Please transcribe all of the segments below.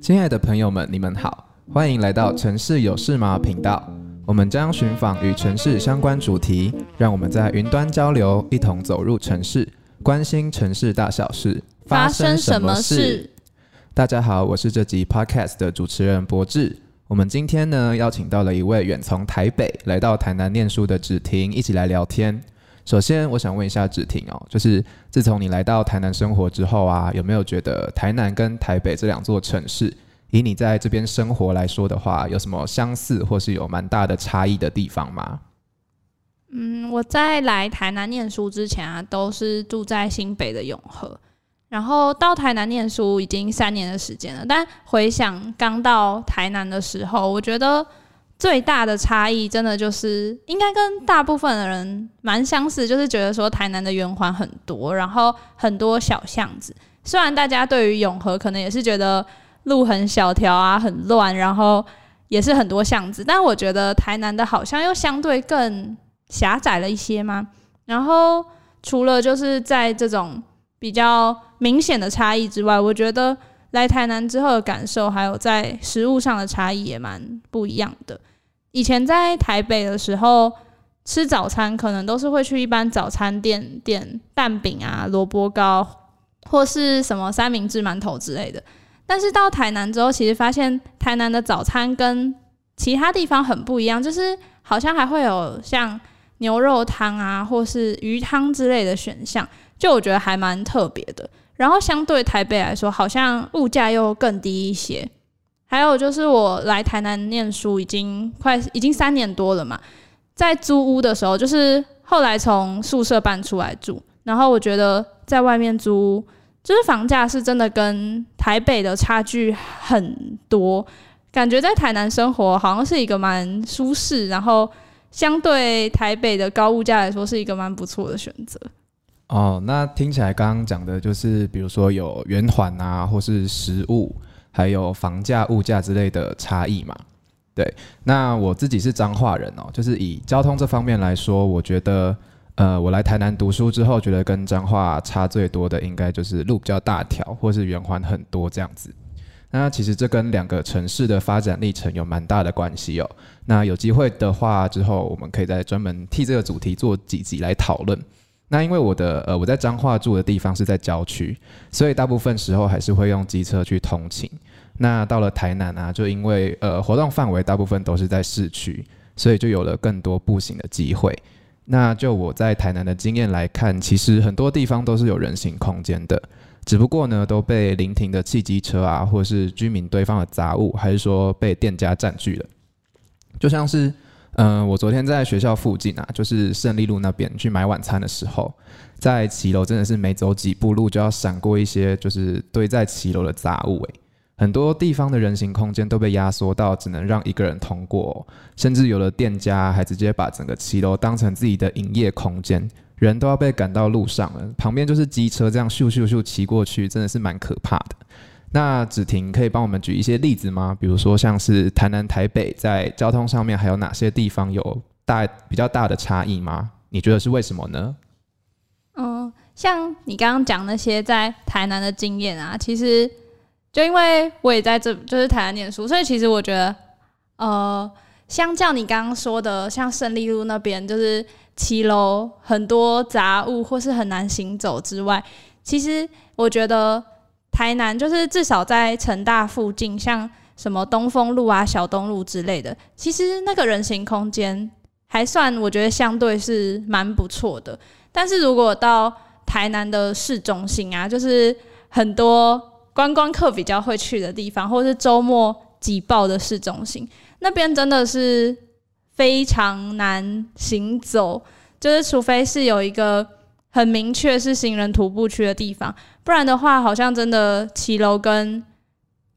亲爱的朋友们，你们好，欢迎来到城市有事吗频道。我们将寻访与城市相关主题，让我们在云端交流，一同走入城市，关心城市大小事，发生什么事？大家好，我是这集 Podcast 的主持人博智。我们今天呢，邀请到了一位远从台北来到台南念书的芷婷，一起来聊天。首先，我想问一下芷婷哦，就是自从你来到台南生活之后啊，有没有觉得台南跟台北这两座城市？以你在这边生活来说的话，有什么相似或是有蛮大的差异的地方吗？嗯，我在来台南念书之前啊，都是住在新北的永和，然后到台南念书已经三年的时间了。但回想刚到台南的时候，我觉得最大的差异，真的就是应该跟大部分的人蛮相似，就是觉得说台南的圆环很多，然后很多小巷子。虽然大家对于永和可能也是觉得。路很小条啊，很乱，然后也是很多巷子，但我觉得台南的好像又相对更狭窄了一些嘛。然后除了就是在这种比较明显的差异之外，我觉得来台南之后的感受，还有在食物上的差异也蛮不一样的。以前在台北的时候吃早餐，可能都是会去一般早餐店点蛋饼啊、萝卜糕，或是什么三明治、馒头之类的。但是到台南之后，其实发现台南的早餐跟其他地方很不一样，就是好像还会有像牛肉汤啊，或是鱼汤之类的选项，就我觉得还蛮特别的。然后相对台北来说，好像物价又更低一些。还有就是我来台南念书已经快已经三年多了嘛，在租屋的时候，就是后来从宿舍搬出来住，然后我觉得在外面租屋。就是房价是真的跟台北的差距很多，感觉在台南生活好像是一个蛮舒适，然后相对台北的高物价来说是一个蛮不错的选择。哦，那听起来刚刚讲的就是，比如说有圆环啊，或是食物，还有房价、物价之类的差异嘛？对，那我自己是彰化人哦，就是以交通这方面来说，我觉得。呃，我来台南读书之后，觉得跟彰化差最多的，应该就是路比较大条，或是圆环很多这样子。那其实这跟两个城市的发展历程有蛮大的关系哦。那有机会的话，之后我们可以再专门替这个主题做几集来讨论。那因为我的呃我在彰化住的地方是在郊区，所以大部分时候还是会用机车去通勤。那到了台南啊，就因为呃活动范围大部分都是在市区，所以就有了更多步行的机会。那就我在台南的经验来看，其实很多地方都是有人行空间的，只不过呢都被临停的汽机车啊，或是居民堆放的杂物，还是说被店家占据了。就像是，嗯、我昨天在学校附近啊，就是胜利路那边去买晚餐的时候，在骑楼真的是每走几步路就要闪过一些就是堆在骑楼的杂物，欸，很多地方的人行空间都被压缩到只能让一个人通过，甚至有的店家还直接把整个骑楼当成自己的营业空间，人都要被赶到路上了。旁边就是机车这样咻咻咻骑过去，真的是蛮可怕的。那子婷可以帮我们举一些例子吗？比如说像是台南、台北在交通上面还有哪些地方有大比较大的差异吗？你觉得是为什么呢？嗯，像你刚刚讲那些在台南的经验啊，其实。就因为我也在这，就是台南念书，所以其实我觉得，呃，相较你刚刚说的，像胜利路那边，就是骑楼很多杂物或是很难行走之外，其实我觉得台南就是至少在成大附近，像什么东风路啊、小东路之类的，其实那个人行空间还算，我觉得相对是蛮不错的。但是如果到台南的市中心啊，就是很多。观光客比较会去的地方，或是周末挤爆的市中心，那边真的是非常难行走。就是除非是有一个很明确是行人徒步区的地方，不然的话，好像真的骑楼跟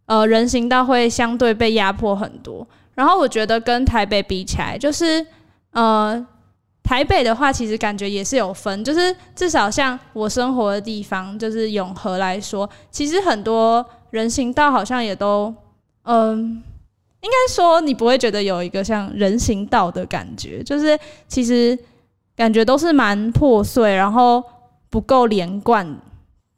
呃人行道会相对被压迫很多。然后我觉得跟台北比起来，就是呃。台北的话，其实感觉也是有分，就是至少像我生活的地方，就是永和来说，其实很多人行道好像也都，嗯，应该说你不会觉得有一个像人行道的感觉，就是其实感觉都是蛮破碎，然后不够连贯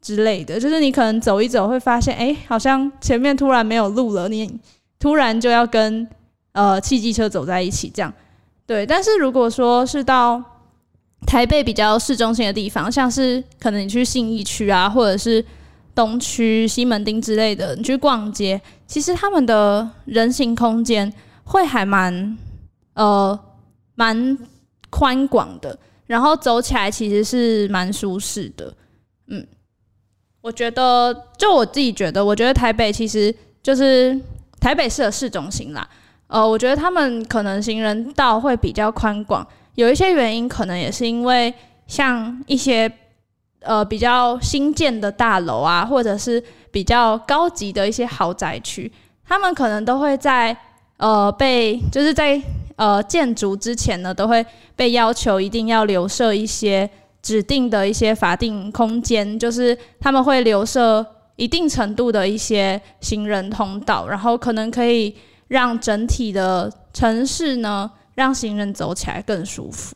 之类的，就是你可能走一走会发现，哎、好像前面突然没有路了，你突然就要跟呃汽机车走在一起这样。对，但是如果说是到台北比较市中心的地方，像是可能你去信义区啊，或者是东区、西门町之类的，你去逛街，其实他们的人行空间会还蛮呃蛮宽广的，然后走起来其实是蛮舒适的，嗯。我觉得，就我自己觉得，我觉得台北其实就是台北市的市中心啦。呃，我觉得他们可能行人道会比较宽广，有一些原因可能也是因为像一些呃比较新建的大楼啊，或者是比较高级的一些豪宅区，他们可能都会在呃被就是在呃建筑之前呢，都会被要求一定要留设一些。指定的一些法定空间，就是他们会留设一定程度的一些行人通道，然后可能可以让整体的城市呢，让行人走起来更舒服。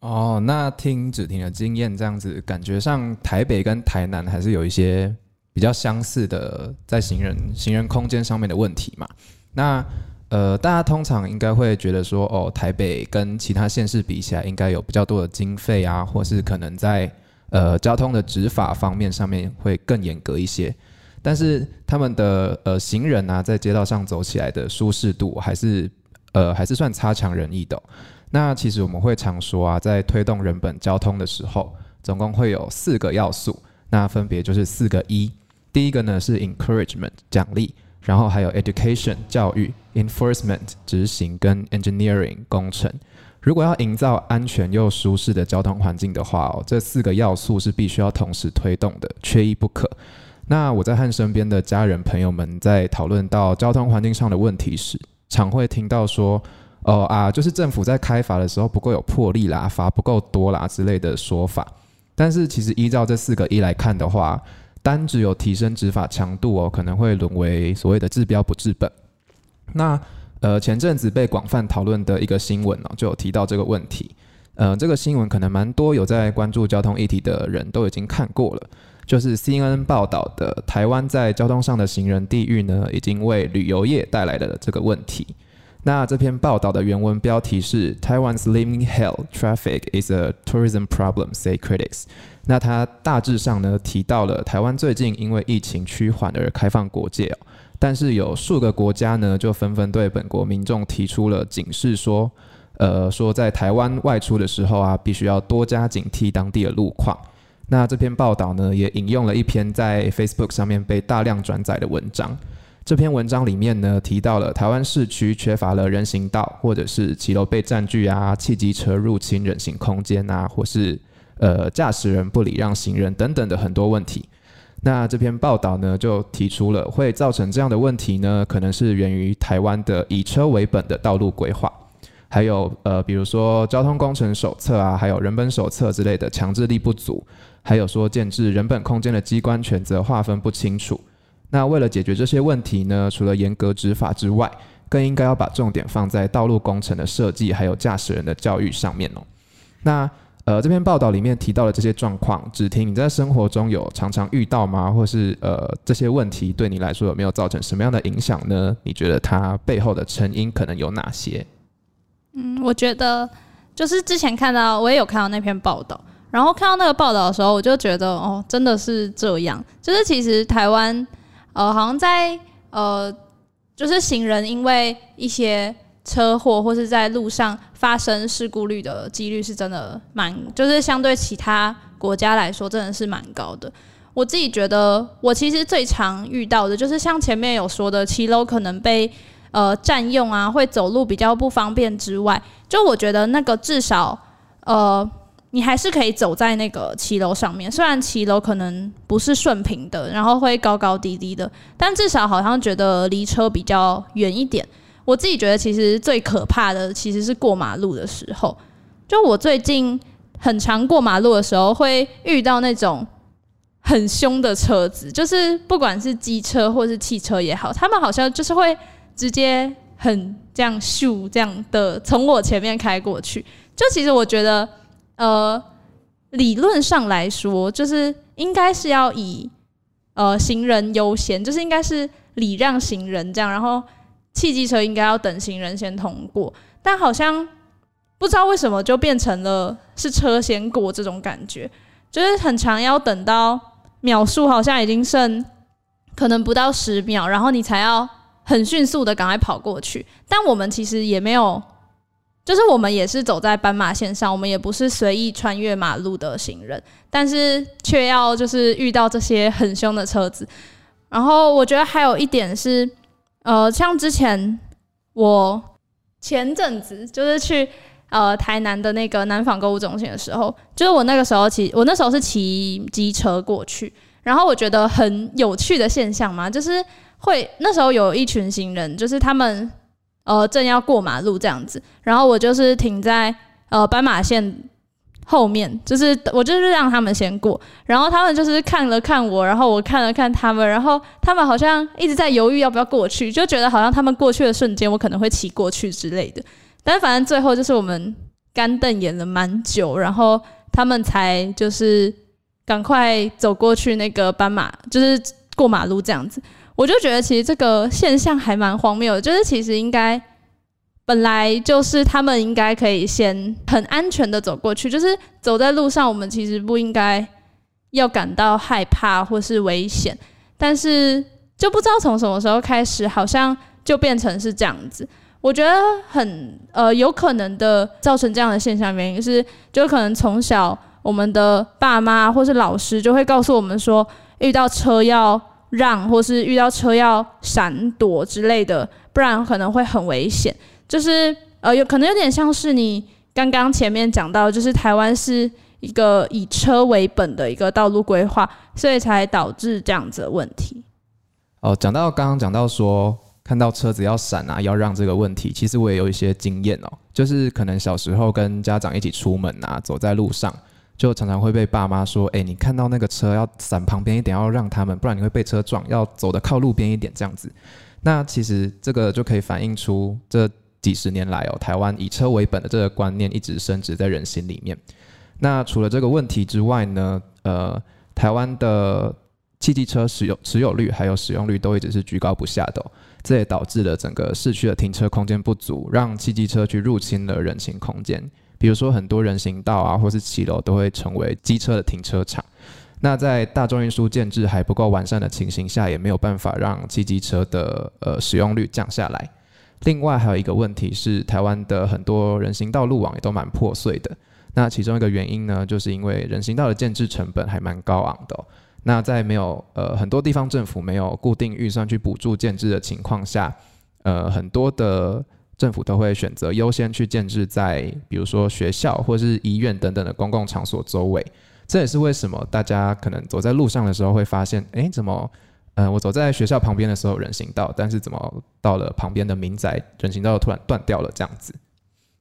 哦，那听子婷的经验，这样子感觉上台北跟台南还是有一些比较相似的，在行人行人空间上面的问题嘛？那。呃，大家通常应该会觉得说，哦，台北跟其他县市比起来，应该有比较多的经费啊，或是可能在呃交通的执法方面上面会更严格一些。但是他们的呃行人啊，在街道上走起来的舒适度，还是呃还是算差强人意的。那其实我们会常说啊，在推动人本交通的时候，总共会有四个要素，那分别就是四个一。第一个呢是 encouragement 奖励。然后还有 education 教育，enforcement 执行跟 engineering 工程。如果要营造安全又舒适的交通环境的话哦，这四个要素是必须要同时推动的，缺一不可。那我在和身边的家人朋友们在讨论到交通环境上的问题时，常会听到说，哦啊，就是政府在开罚的时候不够有魄力啦，罚不够多啦之类的说法。但是其实依照这四个一来看的话，单只有提升执法强度哦，可能会沦为所谓的治标不治本。那呃，前阵子被广泛讨论的一个新闻哦，就有提到这个问题。呃，这个新闻可能蛮多有在关注交通议题的人都已经看过了，就是 CNN 报道的台湾在交通上的行人地狱呢，已经为旅游业带来了这个问题。那这篇报道的原文标题是 Taiwan's living hell traffic is a tourism problem, say critics。那它大致上呢提到了台湾最近因为疫情趋缓而开放国界，但是有数个国家呢就纷纷对本国民众提出了警示，说，呃，说在台湾外出的时候啊，必须要多加警惕当地的路况。那这篇报道呢也引用了一篇在 Facebook 上面被大量转载的文章。这篇文章里面呢，提到了台湾市区缺乏了人行道，或者是骑楼被占据啊，汽机车入侵人行空间啊，或是呃驾驶人不礼让行人等等的很多问题。那这篇报道呢，就提出了会造成这样的问题呢，可能是源于台湾的以车为本的道路规划，还有呃比如说交通工程手册啊，还有人本手册之类的强制力不足，还有说建置人本空间的机关权责划分不清楚。那为了解决这些问题呢，除了严格执法之外，更应该要把重点放在道路工程的设计，还有驾驶人的教育上面哦。那呃，这篇报道里面提到的这些状况，只听你在生活中有常常遇到吗？或是呃，这些问题对你来说有没有造成什么样的影响呢？你觉得它背后的成因可能有哪些？嗯，我觉得就是之前看到，我也有看到那篇报道，然后看到那个报道的时候，我就觉得哦，真的是这样，就是其实台湾。呃，好像在呃，就是行人因为一些车祸或是在路上发生事故率的几率是真的蛮，就是相对其他国家来说真的是蛮高的。我自己觉得，我其实最常遇到的就是像前面有说的，骑楼可能被呃占用啊，会走路比较不方便之外，就我觉得那个至少呃。你还是可以走在那个骑楼上面，虽然骑楼可能不是顺平的，然后会高高低低的，但至少好像觉得离车比较远一点。我自己觉得其实最可怕的其实是过马路的时候，就我最近很常过马路的时候，会遇到那种很凶的车子，就是不管是机车或是汽车也好，他们好像就是会直接很这样咻这样的从我前面开过去。就其实我觉得。呃，理论上来说，就是应该是要以呃行人优先，就是应该是礼让行人这样，然后汽机车应该要等行人先通过，但好像不知道为什么就变成了是车先过这种感觉，就是很长要等到秒数好像已经剩可能不到十秒，然后你才要很迅速的赶快跑过去，但我们其实也没有。就是我们也是走在斑马线上，我们也不是随意穿越马路的行人，但是却要就是遇到这些很凶的车子。然后我觉得还有一点是，呃，像之前我前阵子就是去呃台南的那个南纺购物中心的时候，就是我那个时候骑，我那时候是骑机车过去，然后我觉得很有趣的现象嘛，就是会那时候有一群行人，就是他们。呃，正要过马路这样子，然后我就是停在呃斑马线后面，就是我就是让他们先过，然后他们就是看了看我，然后我看了看他们，然后他们好像一直在犹豫要不要过去，就觉得好像他们过去的瞬间，我可能会骑过去之类的。但反正最后就是我们干瞪眼了蛮久，然后他们才就是赶快走过去那个斑马，就是过马路这样子。我就觉得其实这个现象还蛮荒谬的，就是其实应该本来就是他们应该可以先很安全的走过去，就是走在路上，我们其实不应该要感到害怕或是危险，但是就不知道从什么时候开始，好像就变成是这样子。我觉得很呃有可能的造成这样的现象原因是，就可能从小我们的爸妈或是老师就会告诉我们说，遇到车要。让或是遇到车要闪躲之类的，不然可能会很危险。就是呃，有可能有点像是你刚刚前面讲到，就是台湾是一个以车为本的一个道路规划，所以才导致这样子的问题。哦，讲到刚刚讲到说看到车子要闪啊，要让这个问题，其实我也有一些经验哦，就是可能小时候跟家长一起出门啊，走在路上。就常常会被爸妈说：“哎，你看到那个车要闪旁边一点，要让他们，不然你会被车撞。要走的靠路边一点，这样子。”那其实这个就可以反映出这几十年来哦，台湾以车为本的这个观念一直深植在人心里面。那除了这个问题之外呢，呃，台湾的汽机车使用持有率还有使用率都一直是居高不下的，这也导致了整个市区的停车空间不足，让汽机车去入侵了人行空间。比如说，很多人行道啊，或是骑楼都会成为机车的停车场。那在大众运输建制还不够完善的情形下，也没有办法让汽机车的呃使用率降下来。另外还有一个问题是，台湾的很多人行道路网也都蛮破碎的。那其中一个原因呢，就是因为人行道的建制成本还蛮高昂的。那在没有呃很多地方政府没有固定预算去补助建制的情况下，呃很多的。政府都会选择优先去建置在，比如说学校或是医院等等的公共场所周围。这也是为什么大家可能走在路上的时候会发现，哎，怎么，呃，我走在学校旁边的时候人行道，但是怎么到了旁边的民宅人行道突然断掉了这样子。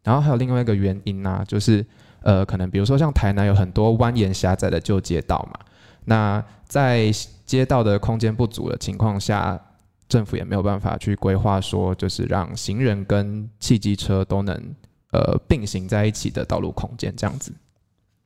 然后还有另外一个原因呢、就是，呃，可能比如说像台南有很多蜿蜒狭窄的旧街道嘛，那在街道的空间不足的情况下。政府也没有办法去规划说，就是让行人跟汽机车都能呃并行在一起的道路空间这样子。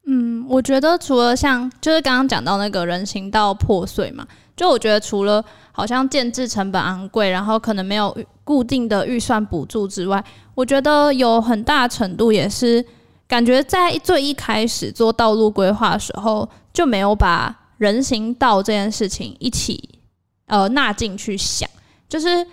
嗯，我觉得除了像就是刚刚讲到那个人行道破碎嘛，就我觉得除了好像建置成本昂贵，然后可能没有固定的预算补助之外，我觉得有很大程度也是感觉在最一开始做道路规划的时候就没有把人行道这件事情一起。呃，纳进去想，就是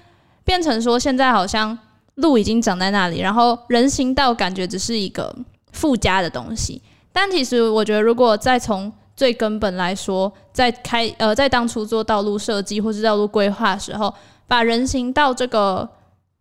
变成说，现在好像路已经长在那里，然后人行道感觉只是一个附加的东西。但其实我觉得，如果再从最根本来说，在开呃，在当初做道路设计或是道路规划的时候，把人行道这个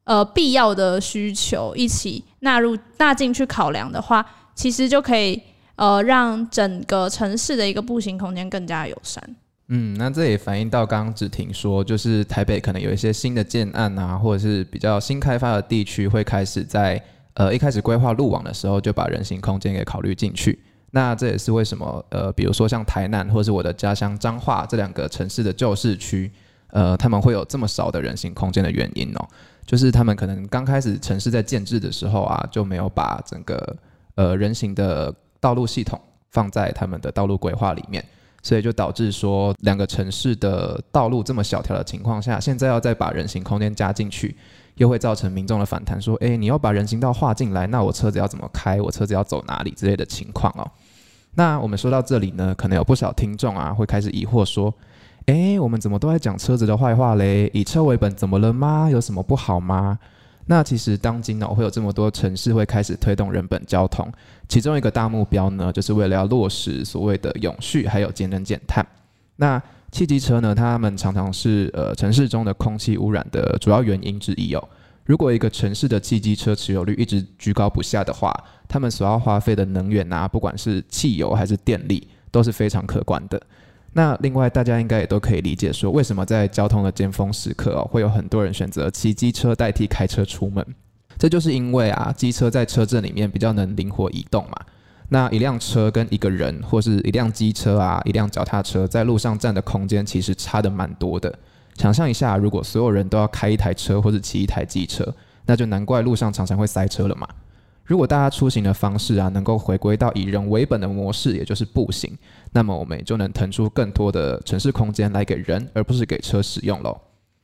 呃必要的需求一起纳入纳进去考量的话，其实就可以呃让整个城市的一个步行空间更加友善。嗯，那这也反映到刚刚只听说，就是台北可能有一些新的建案啊，或者是比较新开发的地区，会开始在呃一开始规划路网的时候，就把人行空间给考虑进去。那这也是为什么呃，比如说像台南或是我的家乡彰化这两个城市的旧市区，呃，他们会有这么少的人行空间的原因哦，就是他们可能刚开始城市在建制的时候啊，就没有把整个呃人行的道路系统放在他们的道路规划里面，所以就导致说两个城市的道路这么小条的情况下，现在要再把人行空间加进去，又会造成民众的反弹，说：“诶，你要把人行道划进来，那我车子要怎么开？我车子要走哪里之类的情况哦。”那我们说到这里呢，可能有不少听众啊会开始疑惑说：“诶，我们怎么都在讲车子的坏话嘞？以车为本怎么了吗？有什么不好吗？”那其实当今呢，会有这么多城市会开始推动人本交通，其中一个大目标呢，就是为了要落实所谓的永续还有节能减碳。那汽机车呢，他们常常是呃城市中的空气污染的主要原因之一哦。如果一个城市的汽机车持有率一直居高不下的话，他们所要花费的能源啊，不管是汽油还是电力，都是非常可观的。那另外，大家应该也都可以理解说，为什么在交通的尖峰时刻哦，会有很多人选择骑机车代替开车出门？这就是因为啊，机车在车阵里面比较能灵活移动嘛。那一辆车跟一个人，或是一辆机车啊，一辆脚踏车，在路上占的空间其实差得蛮多的。想象一下，如果所有人都要开一台车或者骑一台机车，那就难怪路上常常会塞车了嘛。如果大家出行的方式啊，能够回归到以人为本的模式，也就是步行，那么我们也就能腾出更多的城市空间来给人，而不是给车使用喽。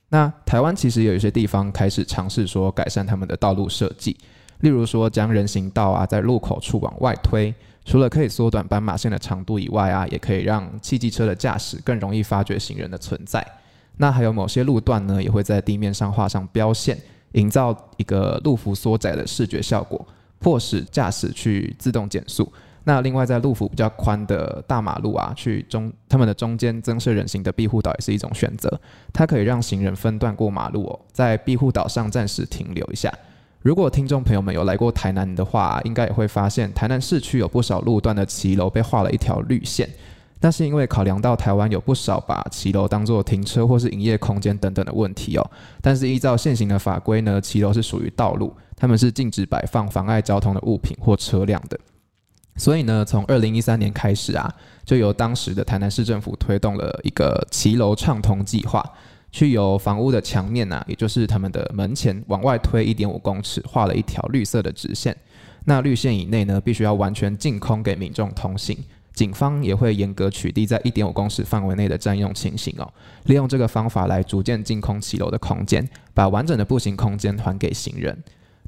那台湾其实有一些地方开始尝试说改善他们的道路设计，例如说将人行道啊在路口处往外推，除了可以缩短斑马线的长度以外啊，也可以让汽机车的驾驶更容易发觉行人的存在。那还有某些路段呢，也会在地面上画上标线，营造一个路幅缩窄的视觉效果。迫使驾驶去自动减速。那另外，在路幅比较宽的大马路啊，去中他们的中间增设人行的庇护岛也是一种选择。它可以让行人分段过马路哦，在庇护岛上暂时停留一下。如果听众朋友们有来过台南的话，应该也会发现台南市区有不少路段的骑楼被画了一条绿线。那是因为考量到台湾有不少把骑楼当做停车或是营业空间等等的问题哦。但是依照现行的法规呢，骑楼是属于道路。他们是禁止摆放妨碍交通的物品或车辆的，所以呢，从二零一三年开始啊，就由当时的台南市政府推动了一个骑楼畅通计划，去由房屋的墙面啊，也就是他们的门前往外推一点五公尺，画了一条绿色的直线。那绿线以内呢，必须要完全净空给民众通行。警方也会严格取缔在一点五公尺范围内的占用情形哦，利用这个方法来逐渐净空骑楼的空间，把完整的步行空间还给行人。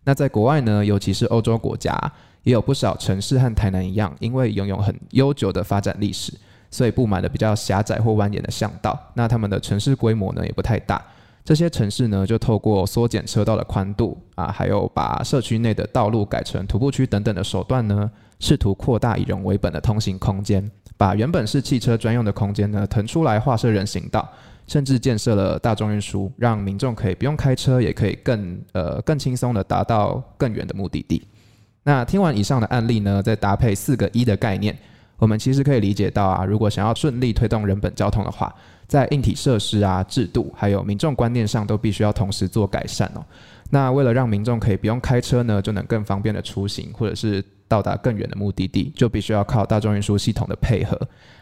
那在国外呢，尤其是欧洲国家，也有不少城市和台南一样，因为拥有很悠久的发展历史，所以布满了比较狭窄或蜿蜒的巷道。那他们的城市规模呢，也不太大。这些城市呢，就透过缩减车道的宽度啊，还有把社区内的道路改成徒步区等等的手段呢，试图扩大以人为本的通行空间，把原本是汽车专用的空间呢，腾出来划设人行道。甚至建设了大众运输，让民众可以不用开车，也可以更呃更轻松地达到更远的目的地。那听完以上的案例呢，再搭配四个一的概念，我们其实可以理解到啊，如果想要顺利推动人本交通的话，在硬体设施啊、制度还有民众观念上都必须要同时做改善哦。那为了让民众可以不用开车呢，就能更方便的出行，或者是到达更远的目的地，就必须要靠大众运输系统的配合。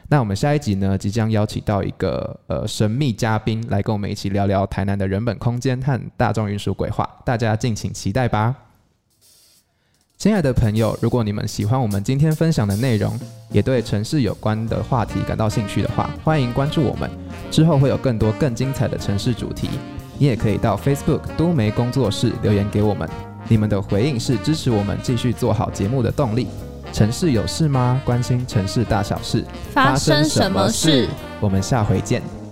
那我们下一集呢，即将邀请到一个呃神秘嘉宾来跟我们一起聊聊台南的人本空间和大众运输规划，大家敬请期待吧。亲爱的朋友，如果你们喜欢我们今天分享的内容，也对城市有关的话题感到兴趣的话，欢迎关注我们，之后会有更多更精彩的城市主题。你也可以到 Facebook 都媒工作室留言给我们，你们的回应是支持我们继续做好节目的动力。城市有事吗？关心城市大小事，发生什么事？我们下回见。